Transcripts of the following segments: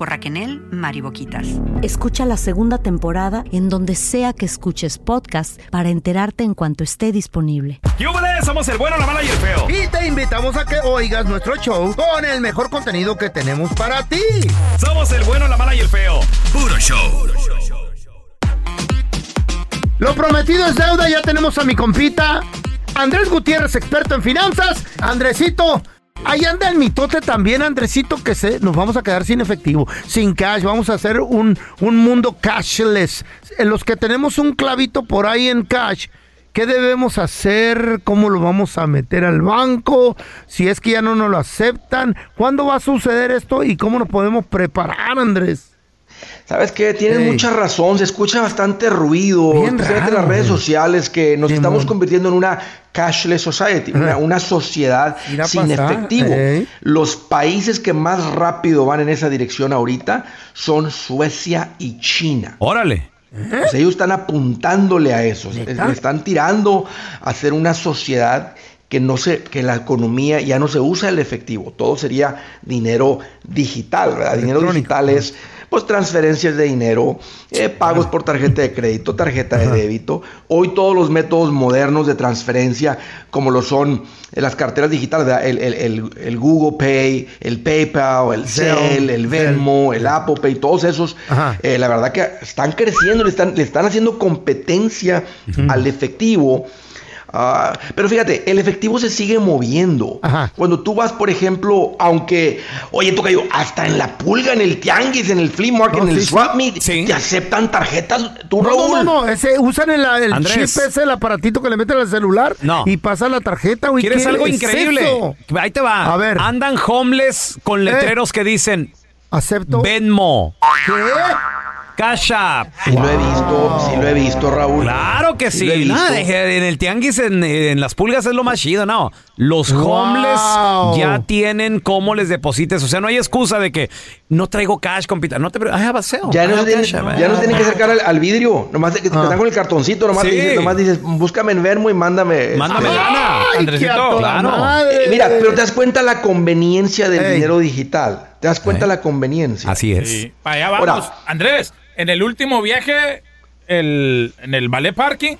por Raquel Mariboquitas. Escucha la segunda temporada en donde sea que escuches podcast para enterarte en cuanto esté disponible. ¡Yúbales! Somos el bueno, la mala y el feo. Y te invitamos a que oigas nuestro show con el mejor contenido que tenemos para ti. Somos el bueno, la mala y el feo. Puro show. Lo prometido es deuda, ya tenemos a mi compita Andrés Gutiérrez, experto en finanzas. Andresito, ahí anda el mitote también, Andresito, que se, nos vamos a quedar sin efectivo, sin cash. Vamos a hacer un, un mundo cashless. En los que tenemos un clavito por ahí en cash. ¿Qué debemos hacer? ¿Cómo lo vamos a meter al banco? Si es que ya no nos lo aceptan. ¿Cuándo va a suceder esto y cómo nos podemos preparar, Andrés? ¿Sabes qué? Tienes Ey. mucha razón, se escucha bastante ruido, Bien especialmente en las redes sociales, que nos estamos convirtiendo en una cashless society, una, una sociedad sin pasar, efectivo. Los países que más rápido van en esa dirección ahorita son Suecia y China. Órale. Pues ellos están apuntándole a eso, le están tirando a hacer una sociedad que no se, que la economía ya no se usa el efectivo, todo sería dinero digital, ¿verdad? Dinero digital es pues transferencias de dinero, eh, pagos por tarjeta de crédito, tarjeta de débito. Hoy todos los métodos modernos de transferencia, como lo son eh, las carteras digitales, el, el- el- el Google Pay, el PayPal, el Zelle, el Venmo, el Apple Pay, todos esos, eh, la verdad que están creciendo, le están, le están haciendo competencia al efectivo. Ah, pero fíjate, el efectivo se sigue moviendo. Ajá. Cuando tú vas, por ejemplo, aunque, oye, toca yo, hasta en la pulga, en el tianguis, en el flea market, No, en el sí, swap meet, Sí. te aceptan tarjetas. Tú, No, Raúl. no, no, no, ese, usan el, el Andrés. chip ese, el aparatito que le meten al celular No. y pasa la tarjeta, güey. ¿Quieres ¿qué algo es increíble? eso? Ahí te va. A ver. Eh. Andan homeless con letreros que dicen Acepto. Venmo, ¿Qué? Cash App. Sí lo he visto, sí lo he visto, Raúl. Claro que Sí. Nada, en el tianguis, en, en las pulgas es lo más chido, no. Los Wow. homeless ya tienen cómo les deposites. O sea, no hay excusa de que no traigo cash, compita. No te pre- I have a sale. Ya no, cash app. ya no se tienen que acercar al, al vidrio, nomás que te Ah. dan con el cartoncito, nomás, Sí. dices, nomás dices, búscame en Vermo y mándame. Mándame este, lana, Ay, qué a Andresito. Claro. Eh, Mira, pero te das cuenta la conveniencia del Ey. dinero digital. Te das cuenta Ey. la conveniencia. Así es. Sí, para allá vamos. Ahora. Andrés, en el último viaje, el, en el ballet parking,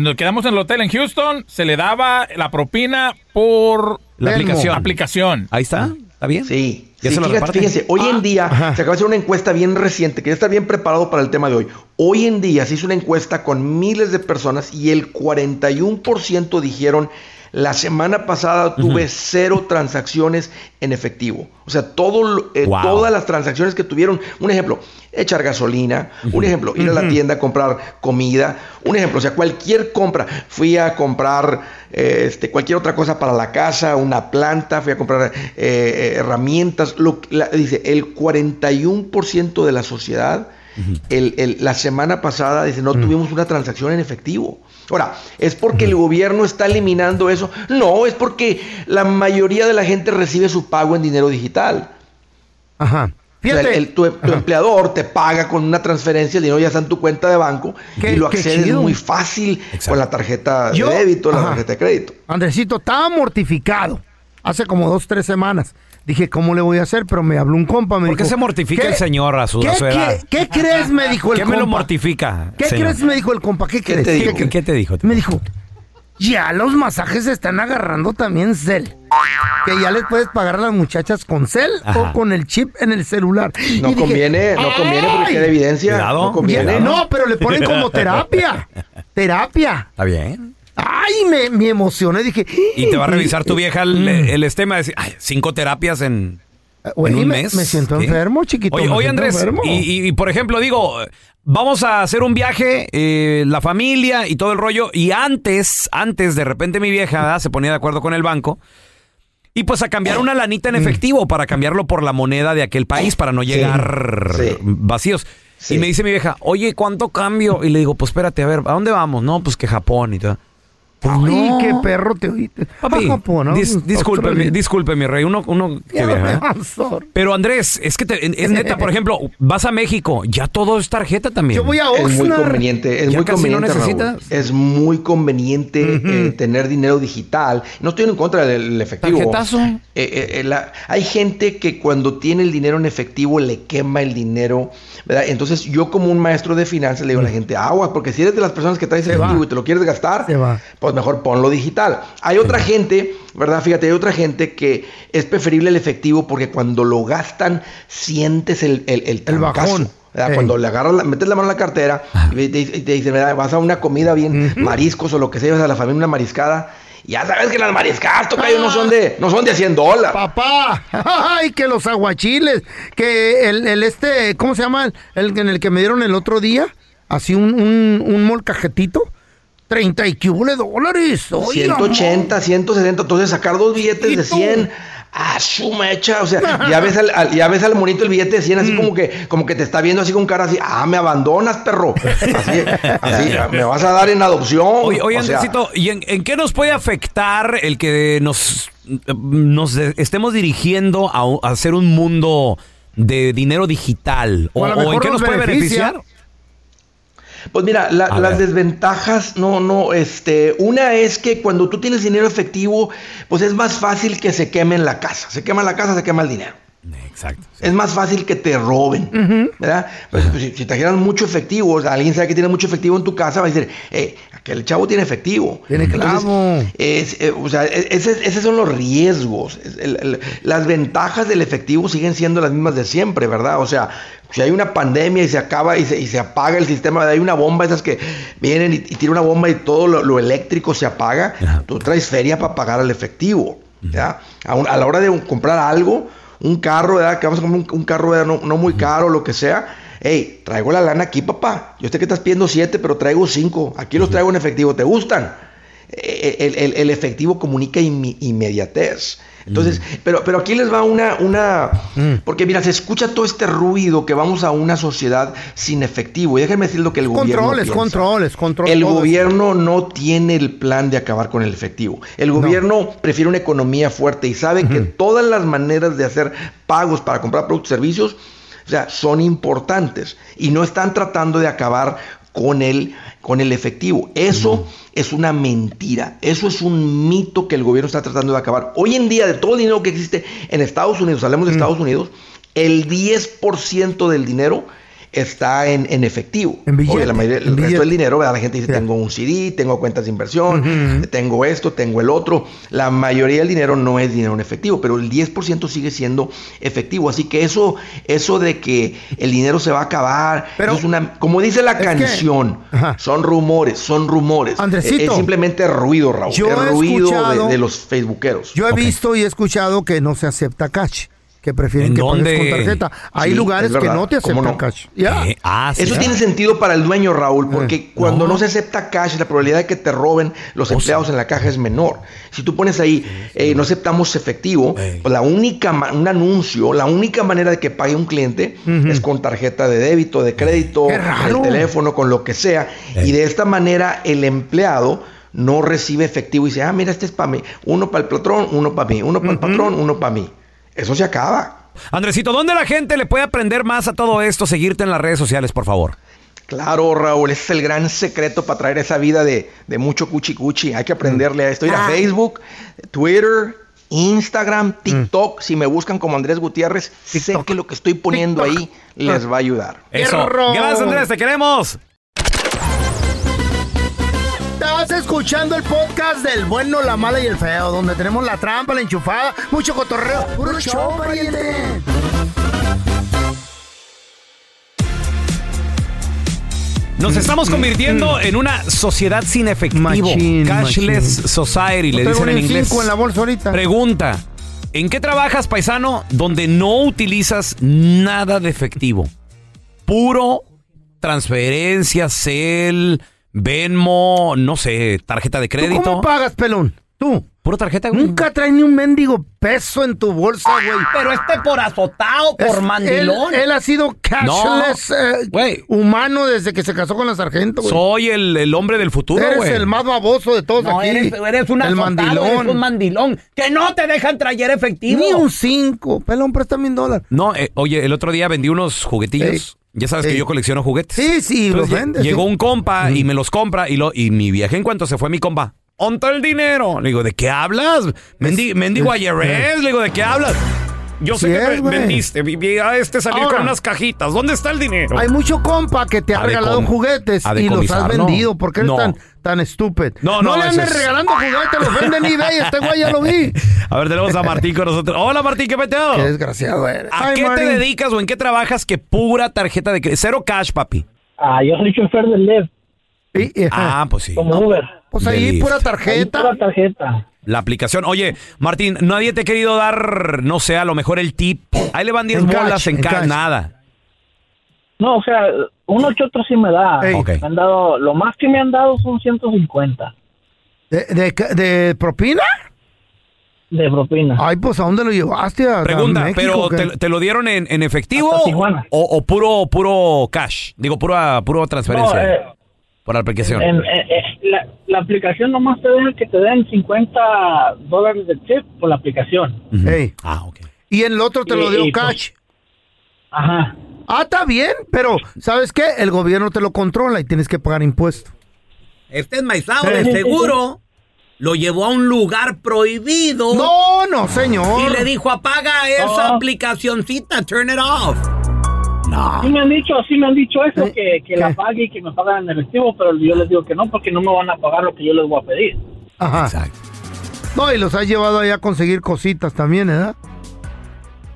nos quedamos en el hotel en Houston, se le daba la propina por La aplicación. aplicación. Ahí está. ¿Está bien? Sí, ¿Ya sí, se lo fíjate, reparten? fíjense, hoy en día Ajá. se acaba de hacer una encuesta bien reciente, que ya está bien preparado para el tema de hoy. Hoy en día se hizo una encuesta con miles de personas y el 41% dijeron la semana pasada tuve cero transacciones en efectivo. O sea, todo, eh, Wow. todas las transacciones que tuvieron, un ejemplo, echar gasolina, un ejemplo, ir a la tienda a comprar comida, un ejemplo, o sea, cualquier compra. Fui a comprar eh, este, cualquier otra cosa para la casa, una planta, fui a comprar eh, eh, herramientas. Lo, la- dice, el 41% de la sociedad, el- el- la semana pasada, dice, no tuvimos una transacción en efectivo. Ahora, ¿es porque el gobierno está eliminando eso? No, es porque la mayoría de la gente recibe su pago en dinero digital. Ajá. O sea, Fíjate. el- tu, tu Ajá. empleador te paga con una transferencia, el dinero ya está en tu cuenta de banco Qué- y lo accedes muy fácil Exacto. con la tarjeta Yo- de débito, la ajá. tarjeta de crédito. Andresito, estaba mortificado hace como dos, tres semanas. Dije, ¿cómo le voy a hacer? Pero me habló un compa, me ¿Por qué se mortifica ¿qué- el señor a su, a ¿qué, su edad? qué- qué crees? Me dijo el ¿Qué compa. me lo mortifica? ¿Qué señor? crees? Me dijo el compa. ¿Qué crees? te dijo? ¿Qué, qué te dijo? Me dijo, ya los masajes se están agarrando también Cel. Que ya les puedes pagar a las muchachas con Cel Ajá. o con el chip en el celular. No Y dije, conviene, no conviene porque queda evidencia. Cuidado. no conviene. Ya, No, pero le ponen como terapia. Terapia. Está bien. Ay, me, me emocioné. Dije. Y te va a revisar tu vieja el, Mm. el estema de decir, ay, cinco terapias en, en un me- mes. me siento ¿Qué? enfermo, chiquito, Oye, Andrés, y, y- y, por ejemplo, digo, vamos a hacer un viaje, eh, la familia y todo el rollo, y antes, antes, de repente mi vieja ¿verdad? se ponía de acuerdo con el banco, Y pues a cambiar una lanita en efectivo para cambiarlo por la moneda de aquel país para no llegar sí. vacíos. Sí. Y me dice mi vieja, oye, ¿cuánto cambio? Y le digo, pues espérate, a ver, ¿a dónde vamos? No, pues que Japón y todo. Pues Ay, no. qué perro te oíste. Papi, Japón, ¿no? dis- disculpe, mi, Australia. disculpe, mi rey, uno, uno que viaja, ¿eh? Pero Andrés, es que te- es neta, por ejemplo, vas a México, ya todo es tarjeta también. Yo voy a Es muy conveniente, es Ya muy casi no conveniente, Raúl. Es muy conveniente eh, tener dinero digital. No estoy en contra del efectivo. Tarjetazo. Eh, eh, eh, la- hay gente que cuando tiene el dinero en efectivo le quema el dinero, ¿verdad? Entonces yo como un maestro de finanzas le digo a la gente, agua, porque si eres de las personas que traes efectivo y te lo quieres gastar, Se va. Pues mejor ponlo digital. Hay otra gente, ¿verdad? Fíjate, hay otra gente que es preferible el efectivo porque cuando lo gastan sientes el, el, el. Ey. Cuando le agarras, la- metes la mano en la cartera y te, te dicen, vas a una comida bien, mariscos o lo que sea, vas a la familia una mariscada. Ya sabes que las mariscadas, tocayo, no son de, no son de 100 dólares. Papá, ay, que los aguachiles, que el, el este, ¿cómo se llama? El en el que me dieron el otro día, así un, un, un molcajetito, 30 y cubole dólares. Oye, 180, 170, entonces sacar dos billetes de 100, ah, su mecha, o sea, ya ves al, al- ya ves al monito el billete de 100 Mm. así como que, como que te está viendo así con cara así, ah, me abandonas, perro, así, así, me vas a dar en adopción. Oye, oye O sea, Andresito, ¿y en, en qué nos puede afectar el que nos, nos estemos dirigiendo a, hacer un mundo de dinero digital? ¿O, en qué nos nos puede beneficia. beneficiar? Pues mira, la- las ver. desventajas, no, no, este, una es que cuando tú tienes dinero efectivo, pues es más fácil que se queme en la casa, se quema la casa, se quema el dinero. Exacto. Es más fácil que te roben, ¿verdad? Pues, pues, si, si trajeran mucho efectivo, o sea, alguien sabe que tiene mucho efectivo en tu casa, va a decir, eh, aquel chavo tiene efectivo. Tiene clavo. es, eh, o sea, e- ese- esos son los riesgos. Es el- el- las ventajas del efectivo siguen siendo las mismas de siempre, ¿verdad? O sea, si hay una pandemia y se acaba y se, y se apaga el sistema, hay una bomba, esas que vienen y, y tiran una bomba y todo lo, lo eléctrico se apaga, tú traes feria para pagar al efectivo, ¿ya? A, un- a la hora de comprar algo, un carro, ¿verdad? Que vamos a comprar un, un carro ¿verdad? No, no muy caro, lo que sea. Hey, traigo la lana aquí, papá. Yo sé que estás pidiendo siete, pero traigo cinco. Aquí los traigo en efectivo. ¿Te gustan? Eh, El, el- el efectivo comunica inmi- inmediatez. Entonces, pero, pero aquí les va una, una, porque mira, se escucha todo este ruido que vamos a una sociedad sin efectivo. Y déjenme decir lo que el gobierno Controles, piensa. controles, controles. El gobierno no tiene el plan de acabar con el efectivo. El gobierno prefiere una economía fuerte y sabe que todas las maneras de hacer pagos para comprar productos y servicios, o sea, son importantes y no están tratando de acabar con el, con el efectivo. Eso es una mentira. Eso es un mito que el gobierno está tratando de acabar. Hoy en día, de todo el dinero que existe en Estados Unidos, hablemos de Estados Unidos, el 10% del dinero está en, en efectivo. En billete, Oye, la mayoría, el en resto billete. del dinero, ¿verdad? la gente dice, tengo un CD, tengo cuentas de inversión, tengo esto, tengo el otro. La mayoría del dinero no es dinero en efectivo, pero el 10% sigue siendo efectivo. Así que eso, eso de que el dinero se va a acabar, Pero- es una, como dice la canción, son rumores, son rumores. Andresito, es, es simplemente ruido, Raúl. yo es he ruido de, de los facebookeros. Yo he visto y he escuchado que no se acepta cash, que prefieren ¿En que pagues con tarjeta. Hay Sí, lugares es que no te ¿Cómo aceptan no? cash. Ya. Eh, ah, sí. Eso tiene sentido para el dueño, Raúl, porque cuando no. no. se acepta cash, la probabilidad de que te roben los empleados en la caja es menor. Si tú pones ahí, eh, no aceptamos efectivo, la única, ma- un anuncio, la única manera de que pague un cliente es con tarjeta de débito, de crédito, el teléfono, con lo que sea. Y de esta manera el empleado no recibe efectivo y dice, ah, mira, este es para mí. Uno para el patrón, uno para mí. Uno para el patrón, uno para mí. Eso se acaba. Andresito, ¿dónde la gente le puede aprender más a todo esto? Seguirte en las redes sociales, por favor. Claro, Raúl, ese es el gran secreto para traer esa vida de, de mucho cuchi cuchi. Hay que aprenderle a esto. Ir a Facebook, Twitter, Instagram, TikTok. Si me buscan como Andrés Gutiérrez, sé que lo que estoy poniendo TikTok. ahí les va a ayudar. Eso. Gracias, Andrés, te queremos. Estás escuchando el podcast del bueno, la mala y el feo, donde tenemos la trampa, la enchufada, mucho cotorreo. ¡Puro show, pariente! Nos estamos convirtiendo en una sociedad sin efectivo. Machín, Cashless machín. society, No le dicen en inglés. cinco en la bolsa ahorita. Pregunta. ¿En qué trabajas, paisano, donde no utilizas nada de efectivo? Puro transferencia, cel, Venmo, no sé, tarjeta de ¿Tú crédito. cómo pagas, pelón? Tú. Pura tarjeta, güey. Nunca traes ni un mendigo peso en tu bolsa, güey. Pero este por azotado, Es- Él, él ha sido cashless eh, Güey. humano desde que se casó con la sargento, güey. Soy el, el hombre del futuro, Eres güey. el más baboso de todos No, aquí. eres, eres un El azotado, mandilón. eres un mandilón. Que no te dejan traer efectivo. Ni un cinco. Pelón, préstame un dólar. No, eh, oye, el otro día vendí unos juguetillos. Ya sabes que yo colecciono juguetes. Sí, sí, Entonces, los vendes. Llegó sí. un compa y me los compra y, lo, y mi vieja en cuanto se fue mi compa. ¿Dónde está el dinero? Le digo, ¿de qué hablas? Mendi- mendigo es- IRS. Le digo, ¿de qué hablas? Yo sé Sí que es, vendiste. Vi, vi a este salir Ahora. con unas cajitas. ¿Dónde está el dinero? Hay mucho compa que te ha regalado juguetes y los has vendido. ¿Por qué eres No. tan, tan estúpido? No, no, le ese andes es- regalando juguetes, los venden en eBay. Este güey ya lo vi. A ver, tenemos a Martín con nosotros. Hola, Martín, ¿qué peteo? Qué desgraciado eres. ¿A Ay, qué te dedicas o en qué trabajas que pura tarjeta de crédito? Cero cash, papi. Ah, yo soy chofer de Lyft, Y- y- Ah, pues sí. como Uber. pues ahí pura Ahí tarjeta. pura tarjeta. La aplicación. Oye, Martín, nadie te ha querido dar, no sé, a lo mejor el tip. Ahí le van 10 En bolas en cash. nada. No, o sea, uno que otro sí me da. Ey. Ok. Me han dado, lo más que me han dado son 150 ¿De, de, de propina? de propina. Ay, pues ¿a dónde lo llevaste? ¿A, a Pregunta, México, ¿pero qué? te, te lo dieron en, en efectivo Hasta Tijuana. o, o puro puro cash? Digo, pura, puro no, transferencia eh, por la aplicación. en- eh, eh, la, la aplicación nomás te deja que te den 50 dólares de tip por la aplicación. Ujú. Ey. Ah, ok. Y el otro te lo Y- dio y, pues, cash. Ajá. Ah, está bien, pero ¿sabes qué? El gobierno te lo controla y tienes que pagar impuestos. Este enmaizado Sí. de seguro lo llevó a un lugar prohibido No, no, señor. y le dijo apaga esa No. aplicacioncita, turn it off. Sí me han dicho, sí me han dicho eso, Eh, que, que la pague y que me pagan en efectivo, pero yo les digo que no, porque no me van a pagar lo que yo les voy a pedir. Ajá. Exacto. No, y los has llevado allá a conseguir cositas también, ¿verdad?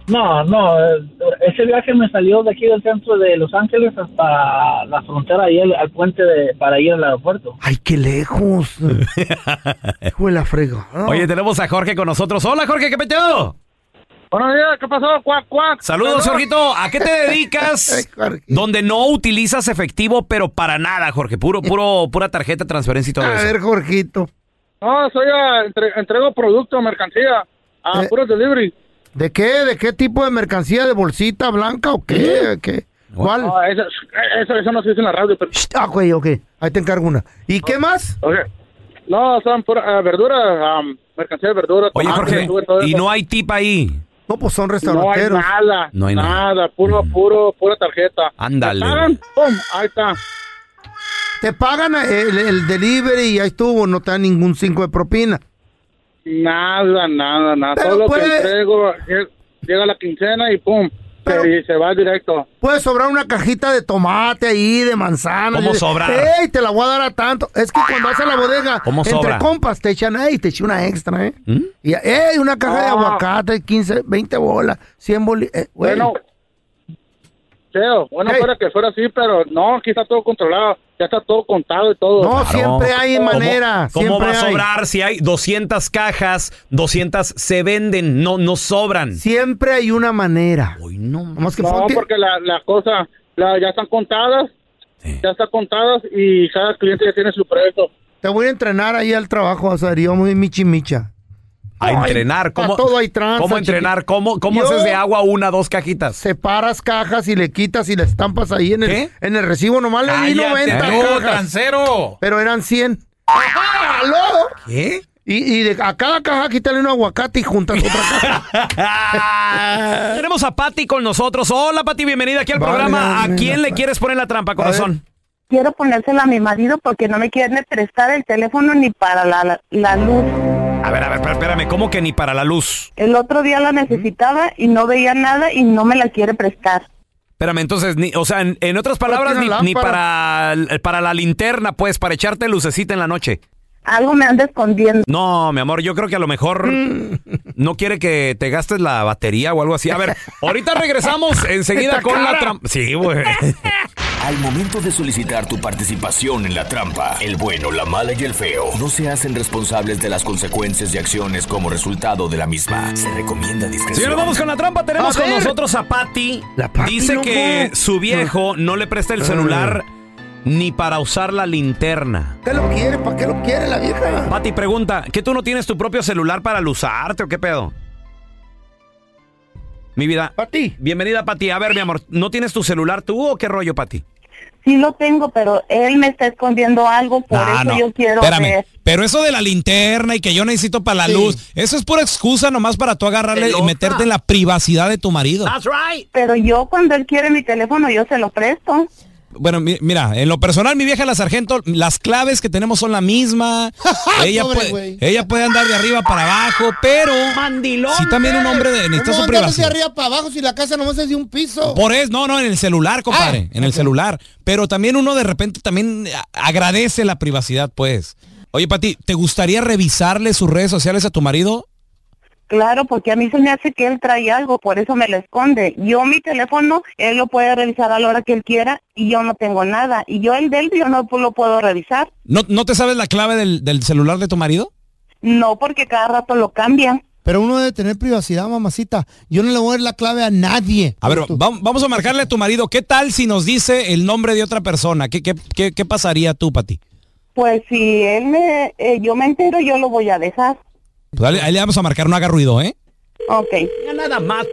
No, no, eh, ese viaje me salió de aquí del centro de Los Ángeles hasta la frontera, ahí al, al puente de, para ir al aeropuerto. Ay, qué lejos. Hijo de la. Oye, tenemos a Jorge con nosotros. Hola, Jorge, ¿qué peteo? Buenos días, ¿qué pasó? Cuac, cuac. Saludos, Jorgito. ¿A qué te dedicas? Donde no utilizas efectivo, pero para nada, Jorge. Puro, puro, pura tarjeta, transferencia y todo A eso. ver, Jorgito. No, soy a, entre- entrego producto, mercancía, a Eh. puros delivery. ¿De qué? ¿De qué tipo de mercancía? ¿De bolsita blanca o qué? ¿Qué? ¿Cuál? No, eso, eso, eso no se dice en la radio, pero... Shh, Ah, güey, ok. Ahí te encargo una. ¿Y qué más? Ok. No, son pura, eh, verdura, am, mercancía de verdura. Oye, tomate, Jorge, y no hay tip ahí. No, pues son No hay restauranteros. nada, No hay nada. nada, puro, puro, pura tarjeta. Ándale. ¿Me pagan? ¡Pum! Ahí está. Te pagan el, el delivery y ahí estuvo, no te dan ningún cinco de propina. Nada, nada, nada. Pero Todo lo que entrego, lle- llega la quincena y pum, Pero- se, se va directo. Puede sobrar una cajita de tomate ahí, de manzana. ¿Cómo sobrar? ¡Ey, te la voy a dar a tanto! Es que cuando vas a la bodega, ¿Cómo entre sobra? compas te echan, ¡ey, te eché una extra, eh! ¿Mm? Y, ¡ey, una caja de Ah. aguacate, 15, 20 bolas, 100 bolas! Eh. Bueno, bueno Hey. fuera que fuera así, pero no, aquí está todo controlado, ya está todo contado y todo. no, Claro. siempre hay ¿Cómo- manera. ¿Cómo, siempre va a hay. sobrar si hay 200 cajas, 200 se venden, no, no sobran? Siempre hay una manera. Uy, no. Nomás que no, ponte- porque la, la cosa la, ya están contadas, Sí. ya están contadas y cada cliente ya tiene su precio. te voy a entrenar ahí al trabajo, o sea, yo muy michi micha. A entrenar, ¿cómo, todo hay tranza, ¿cómo entrenar? ¿Cómo, cómo Yo- haces de agua una, dos cajitas? Separas cajas y le quitas y le estampas ahí en el, ¿Qué? en el recibo. Nomás le di ¡Cállate, 90 tú, cajas. transero! Pero eran 100. ¡Ajá! ¡Aló! ¿Qué? Y, y de, a cada caja quítale un aguacate y juntas otra caja. Tenemos a Pati con nosotros. Hola, Pati, bienvenida aquí al Vale, programa. ¿A vale, quién vale. le quieres poner la trampa, corazón? Quiero ponérsela a mi marido porque no me quiere prestar el teléfono ni para la, la, la luz. A ver, a ver, espera- espérame, ¿cómo que ni para la luz? El otro día la necesitaba y no veía nada y no me la quiere prestar. Espérame, entonces, ni, o sea, en, en otras palabras, tiene ni, para, para la linterna, pues, para echarte lucecita en la noche. Algo me anda escondiendo. No, mi amor, yo creo que a lo mejor no quiere que te gastes la batería o algo así. A ver, ahorita regresamos enseguida con la trampa. Sí, güey. Al momento de solicitar tu participación en la trampa, el bueno, la mala y el feo no se hacen responsables de las consecuencias y acciones como resultado de la misma. Se recomienda discreción. Señores, vamos con la trampa. Tenemos con nosotros a Patty. La Patty, Dice que su viejo no le presta el celular ni para usar la linterna. ¿Qué lo quiere? ¿Para qué lo quiere la vieja? Pati pregunta, ¿que tú no tienes tu propio celular para usarte o qué pedo? Mi vida. Pati. Bienvenida, Pati. A ver, mi amor, ¿no tienes tu celular tú o qué rollo, Pati? Sí lo tengo, pero él me está escondiendo algo, por eso no. yo quiero Espérame. ver. Pero eso de la linterna y que yo necesito para la luz, eso es pura excusa nomás para tú agarrarle y meterte en la privacidad de tu marido. right. Pero yo cuando él quiere mi teléfono, yo se lo presto. Bueno, mi- mira, en lo personal, mi vieja la sargento, las claves que tenemos son la misma. ella, Pobre puede, güey. ella puede andar de arriba para abajo, pero sí también un hombre de, necesita ¿Cómo su andas de privacidad. arriba para abajo si la casa nomás es de un piso? Por eso, no, no, en el celular, compadre, Ah, en el celular. Pero también uno de repente también a- agradece la privacidad, pues. Oye, Pati, ¿te gustaría revisarle sus redes sociales a tu marido? Claro, porque a mí se me hace que él trae algo, por eso me lo esconde. Yo mi teléfono, él lo puede revisar a la hora que él quiera y yo no tengo nada. Y yo el del yo no lo puedo revisar. ¿No, no te sabes la clave del, del celular de tu marido? No, porque cada rato lo cambian. Pero uno debe tener privacidad, mamacita. Yo no le voy a dar la clave a nadie. A ver, vam- vamos a marcarle a tu marido. ¿Qué tal si nos dice el nombre de otra persona? ¿Qué, qué, qué, qué pasaría tú, Pati? Pues si él me, eh, yo me entero, yo lo voy a dejar. Pues ahí le vamos a marcar, no haga ruido, ¿eh? Ok. Ya nada más.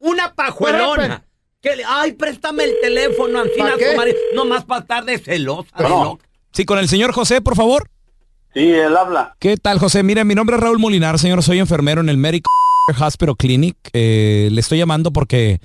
Una pajuelona. Que le- ay, préstame el teléfono, Ancina. No más para estar de celosa. de No. loca. Sí, con el señor José, por favor. Sí, él habla. ¿Qué tal, José? Mire, mi nombre es Raúl Molinar, señor. Soy enfermero en el Medical Hospital Clinic. Eh, le estoy llamando porque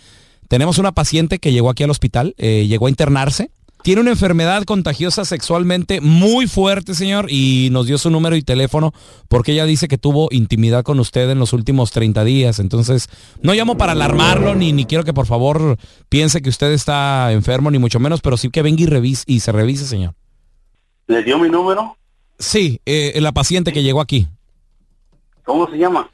tenemos una paciente que llegó aquí al hospital, eh, llegó a internarse. Tiene una enfermedad contagiosa sexualmente muy fuerte, señor, y nos dio su número y teléfono porque ella dice que tuvo intimidad con usted en los últimos 30 días. Entonces, no llamo para alarmarlo, ni, ni quiero que por favor piense que usted está enfermo, ni mucho menos, pero sí que venga y, revise, y se revise, señor. ¿Le dio mi número? Sí, eh, la paciente que llegó aquí. ¿Cómo se llama?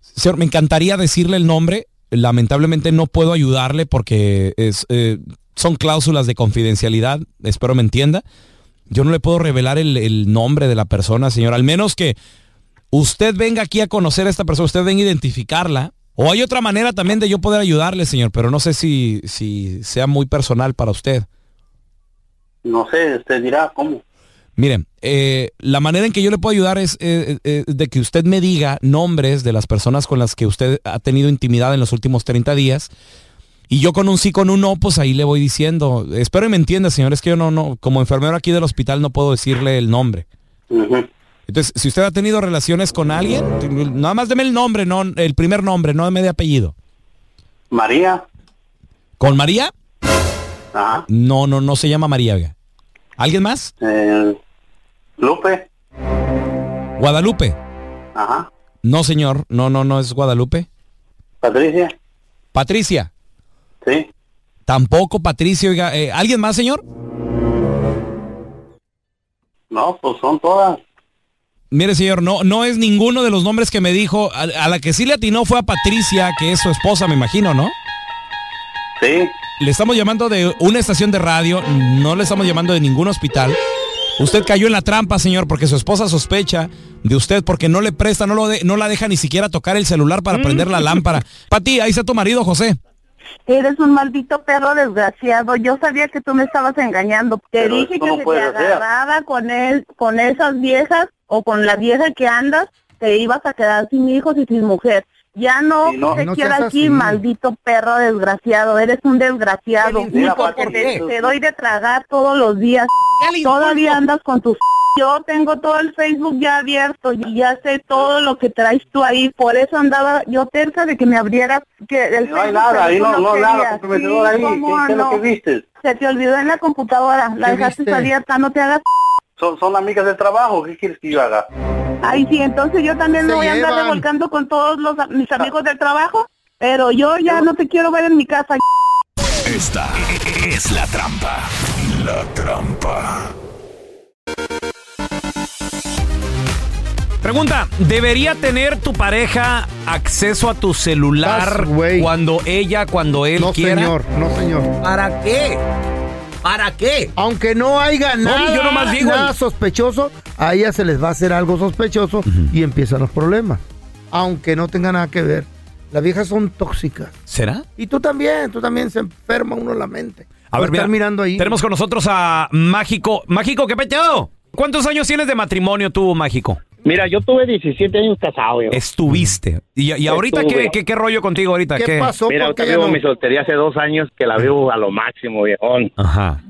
Señor, me encantaría decirle el nombre. Lamentablemente no puedo ayudarle porque es, eh, son cláusulas de confidencialidad. Espero me entienda. Yo no le puedo revelar el, el nombre de la persona, señor. Al menos que usted venga aquí a conocer a esta persona, usted venga a identificarla. O hay otra manera también de yo poder ayudarle, señor, pero no sé si, si sea muy personal para usted. No sé, usted dirá cómo. Miren, eh, la manera en que yo le puedo ayudar es eh, eh, de que usted me diga nombres de las personas con las que usted ha tenido intimidad en los últimos 30 días. Y yo con un sí, con un no, pues ahí le voy diciendo. Espero y me entienda, señor. Es que yo no, no, como enfermero aquí del hospital no puedo decirle el nombre. Entonces, si usted ha tenido relaciones con alguien, nada más deme el nombre, no el primer nombre, no deme de apellido. María. ¿Con María? Ajá. No, no, no se llama María. ¿Alguien más? Eh, Lupe. Guadalupe. Ajá. No, señor. No, no, no es Guadalupe. Patricia. Patricia. Sí. Tampoco Patricia. Oiga, eh, ¿alguien más, señor? No, pues son todas. Mire, señor, no, no es ninguno de los nombres que me dijo. A, a la que sí le atinó fue a Patricia, que es su esposa, me imagino, ¿no? Sí. Le estamos llamando de una estación de radio, no le estamos llamando de ningún hospital. Usted cayó en la trampa, señor, porque su esposa sospecha de usted porque no le presta, no, lo de- no la deja ni siquiera tocar el celular para prender la lámpara. Pati, ahí está tu marido, José. Eres un maldito perro desgraciado. Yo sabía que tú me estabas engañando. Te Pero dije que no si te hacer. agarraba con él, con esas viejas o con la vieja que andas, te ibas a quedar sin hijos y sin mujer. Ya no, Sí, no. te No quiero aquí, así. maldito perro desgraciado. Eres un desgraciado. Mira, porque ¿por te, qué? te doy de tragar todos los días. Todavía andas con tus... Yo tengo todo el Facebook ya abierto y ya sé todo lo que traes tú ahí. Por eso andaba yo terca de que me abrieras que el No hay nada, ahí no, no querías. nada comprometedor Sí, ahí. ¿Qué, ¿cómo qué es lo que viste? Se te olvidó en la computadora, la ¿Qué dejaste viste? abierta, no te hagas... Son, son amigas del trabajo. ¿Qué quieres que yo haga? Ay, sí, entonces yo también me voy a andar revolcando con todos los mis amigos del trabajo, pero yo ya no te quiero ver en mi casa. Esta es la trampa. La trampa. Pregunta, ¿debería tener tu pareja acceso a tu celular cuando ella, cuando él No, quiera? señor, no, señor. ¿Para qué? ¿Para qué? Aunque no haya nada, yo nomás digo- nada sospechoso, a ella se les va a hacer algo sospechoso y empiezan los problemas. Aunque no tenga nada que ver. Las viejas son tóxicas. ¿Será? Y tú también, tú también se enferma uno la mente. A Por ver, mira, mirando ahí. tenemos con nosotros a Mágico. Mágico, ¿qué peteado? ¿Cuántos años tienes de matrimonio tú, Mágico? Mira, yo tuve 17 años casado. Yo. Estuviste. ¿Y, y ahorita. ¿qué, qué, qué rollo contigo ahorita? Mira, ahorita vivo mi soltería hace dos años que la vivo a lo máximo, viejón. Ajá.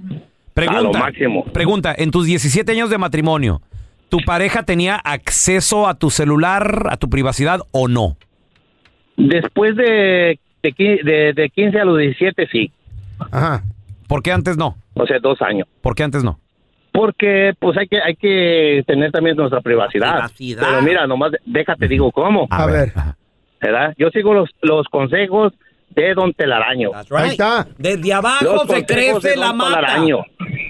Pregunta, A lo máximo. Pregunta, en tus 17 años de matrimonio, ¿tu pareja tenía acceso a tu celular, a tu privacidad o no? Después de, de, de, de 15 a los 17, sí. Ajá. ¿Por qué antes no? O sea, dos años. ¿Por qué antes no? Porque pues hay que hay que tener también nuestra privacidad. Privacidad. Pero mira, nomás déjate digo cómo. A ver. ¿Verdad? Yo sigo los, los consejos de Don Telaraño. Ahí está. Desde abajo Los se crece de la Don mata. Telaraño.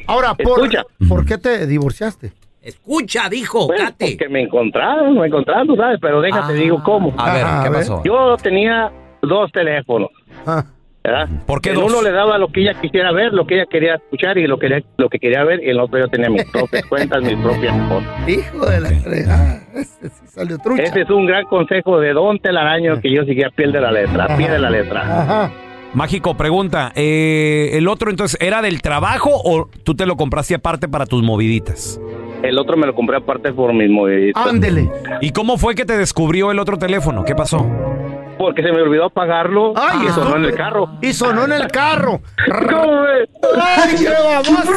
Ahora, ¿por, Escucha. ¿por qué te divorciaste? Escucha, dijo, Pues, Cate. porque me encontraron, me encontraron, ¿sabes? Pero déjate digo cómo. A ver, ¿qué a ver. pasó? Yo tenía dos teléfonos. Ah. ¿Verdad? ¿Por qué el dos? uno le daba lo que ella quisiera ver, lo que ella quería escuchar y lo que, lo que quería ver, y el otro yo tenía mis propias cuentas, mis propias cosas. Hijo de la fregada. Ese sí salió trucha. Ese es un gran consejo de Don Telaraño que yo seguía a pie de la letra, a pie de la letra. Ajá. Mágico, pregunta, eh, ¿el otro entonces era del trabajo o tú te lo compraste aparte para tus moviditas? El otro me lo compré aparte por mis moviditas. Ándele. ¿Y cómo fue que te descubrió el otro teléfono? ¿Qué pasó? Porque se me olvidó apagarlo Ay, y eso- sonó en el carro. Y sonó en el carro. ¿Cómo ves? ¡Ay, qué baboso!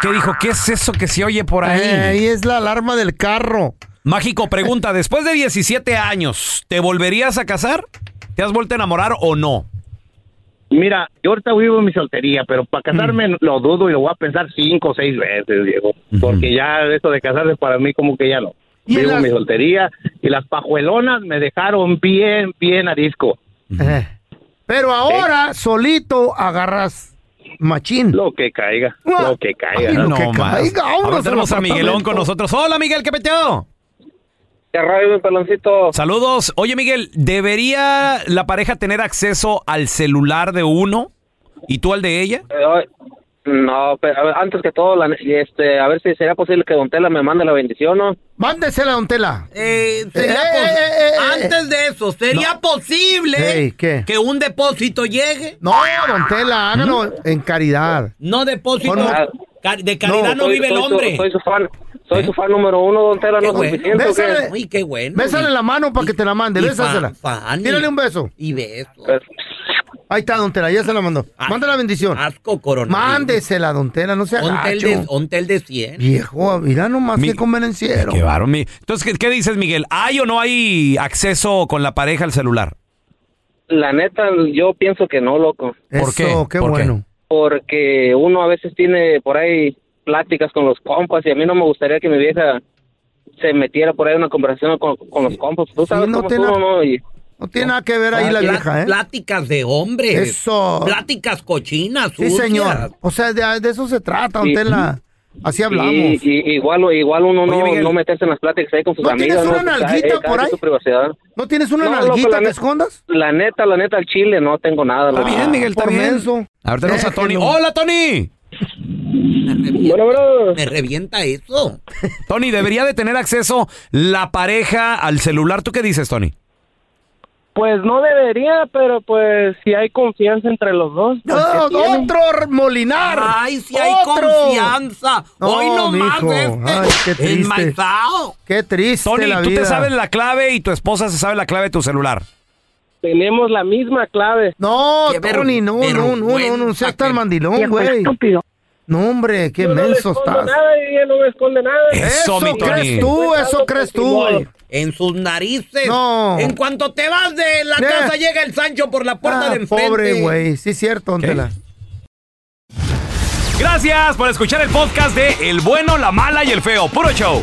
¿Qué dijo? ¿Qué es eso que se oye por ahí? Eh, ahí es la alarma del carro. Mágico, pregunta, después de 17 años, ¿te volverías a casar? ¿Te has vuelto a enamorar o no? Mira, yo ahorita vivo en mi soltería, pero para casarme Mm. lo dudo y lo voy a pensar cinco o seis veces, Diego. Porque ya eso de casarse para mí como que ya no. ¿Y en Vivo las- mi soltería y las pajuelonas me dejaron bien, bien a disco. Eh. Pero ahora, solito, agarras machín. Lo que caiga, Ah. lo que caiga. Ay, lo no que más. caiga, Ahora tenemos a Miguelón con nosotros. Hola, Miguel, ¿qué peteo? ¿Qué radio, mi peloncito? Saludos. Oye, Miguel, ¿debería la pareja tener acceso al celular de uno y tú al de ella? Eh, No, pero a ver, antes que todo, la- este, a ver si sería posible que Don Tela me mande la bendición, ¿no? Mándesela, don Tela. Eh, sería Eh, eh, eh, eh, Antes de eso, ¿sería posible que un depósito llegue? No, don Tela, háganlo en caridad. No depósito. Cari- de caridad no, soy- vive el soy su- hombre. soy su fan, soy su fan número uno, Don Tela, Qué no bueno. suficiente. Uy, qué bueno. Bésale Y- la mano para que te la mande, bésasela. Tírale un beso. Y beso. Ahí está, don Tela, ya se la mandó. Manda la bendición. Asco coronel. Mándesela, don Tela, no sea Ontel gacho. de, ontel de 100. Viejo, mira nomás Mi- qué convenenciero. Qué bárbaro, mi- Entonces, ¿qué, qué dices, Miguel? ¿Hay o no hay acceso con la pareja al celular? La neta, yo pienso que no, loco. ¿Por qué? Eso, qué ¿Por qué? bueno. Porque uno a veces tiene por ahí pláticas con los compas y a mí no me gustaría que mi vieja se metiera por ahí en una conversación con, con los compas. Tú sabes no cómo son, ¿no? Y- No tiene nada que ver ahí la vieja, ¿eh? Pláticas de hombres. Eso. Pláticas cochinas, Sí, sucias. señor. O sea, de, de eso se trata, don Sí. Tela. Así hablamos. Y, y- igual, igual uno Oye, no, Miguel. no meterse en las pláticas ahí con sus ¿No amigas. tienes una Pues, nalguita cada por ahí? su privacidad. ¿No tienes una No, nalguita que escondas? La neta, la neta, al chile no tengo nada. Está bien, Miguel, está por bien. menso. A ver, tenemos a Tony. ¡Hola, Tony! Me revienta, me revienta eso. Tony, ¿debería de tener acceso la pareja al celular? ¿Tú qué dices, Tony? Pues no debería, pero pues si hay confianza entre los dos. No, otro Molinar. Ay, si hay Otro. confianza. Hoy no más mijo. este. Ay, qué triste. enmaizao. Qué triste Tony, la tú vida. te sabes la clave y tu esposa se sabe la clave de tu celular. Tenemos la misma clave. No, Qué ver- Tony, no, no, no, no, no seas tan mandilón, güey. No, hombre, qué no menso escondo estás. nada y ella no me esconde nada. Eso, mi Tony. crees tú, eso crees tú. En sus narices. No. En cuanto te vas de la Eh. casa, llega el Sancho por la puerta Ah, de enfrente. pobre güey, sí es cierto, don Tela. Gracias por escuchar el podcast de El Bueno, la Mala y el Feo. Puro show.